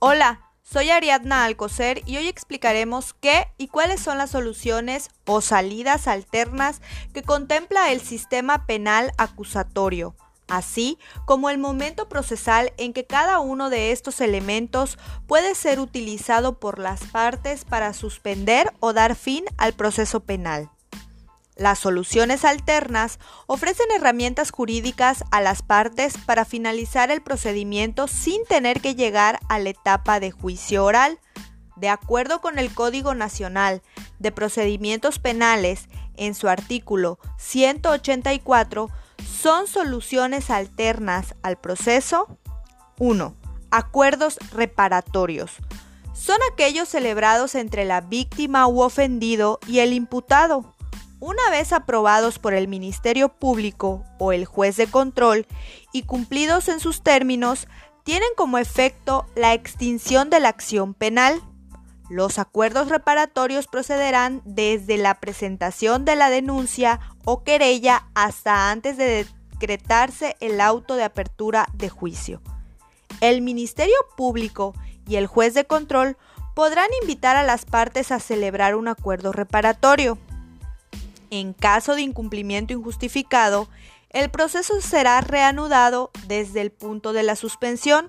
Hola, soy Ariadna Alcocer y hoy explicaremos qué y cuáles son las soluciones o salidas alternas que contempla el sistema penal acusatorio, así como el momento procesal en que cada uno de estos elementos puede ser utilizado por las partes para suspender o dar fin al proceso penal. Las soluciones alternas ofrecen herramientas jurídicas a las partes para finalizar el procedimiento sin tener que llegar a la etapa de juicio oral. De acuerdo con el Código Nacional de Procedimientos Penales, en su artículo 184, son soluciones alternas al proceso 1. Acuerdos reparatorios. Son aquellos celebrados entre la víctima u ofendido y el imputado una vez aprobados por el Ministerio Público o el juez de control y cumplidos en sus términos, tienen como efecto la extinción de la acción penal. Los acuerdos reparatorios procederán desde la presentación de la denuncia o querella hasta antes de decretarse el auto de apertura de juicio. El Ministerio Público y el juez de control podrán invitar a las partes a celebrar un acuerdo reparatorio. En caso de incumplimiento injustificado, el proceso será reanudado desde el punto de la suspensión.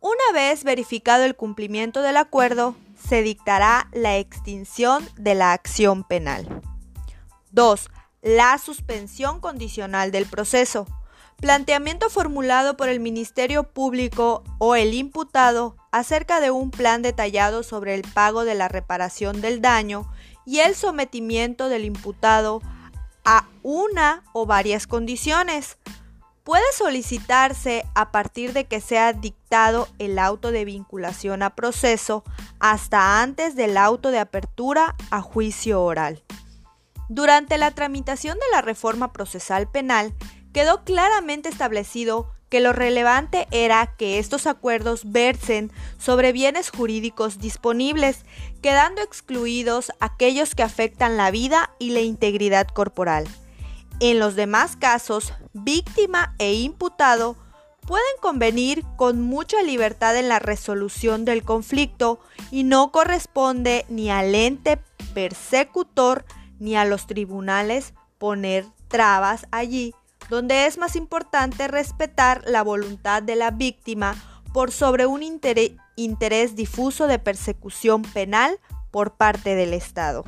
Una vez verificado el cumplimiento del acuerdo, se dictará la extinción de la acción penal. 2. La suspensión condicional del proceso. Planteamiento formulado por el Ministerio Público o el imputado acerca de un plan detallado sobre el pago de la reparación del daño y el sometimiento del imputado a una o varias condiciones. Puede solicitarse a partir de que sea dictado el auto de vinculación a proceso hasta antes del auto de apertura a juicio oral. Durante la tramitación de la reforma procesal penal, quedó claramente establecido que lo relevante era que estos acuerdos versen sobre bienes jurídicos disponibles, quedando excluidos aquellos que afectan la vida y la integridad corporal. En los demás casos, víctima e imputado pueden convenir con mucha libertad en la resolución del conflicto y no corresponde ni al ente persecutor ni a los tribunales poner trabas allí donde es más importante respetar la voluntad de la víctima por sobre un interés, difuso de persecución penal por parte del Estado.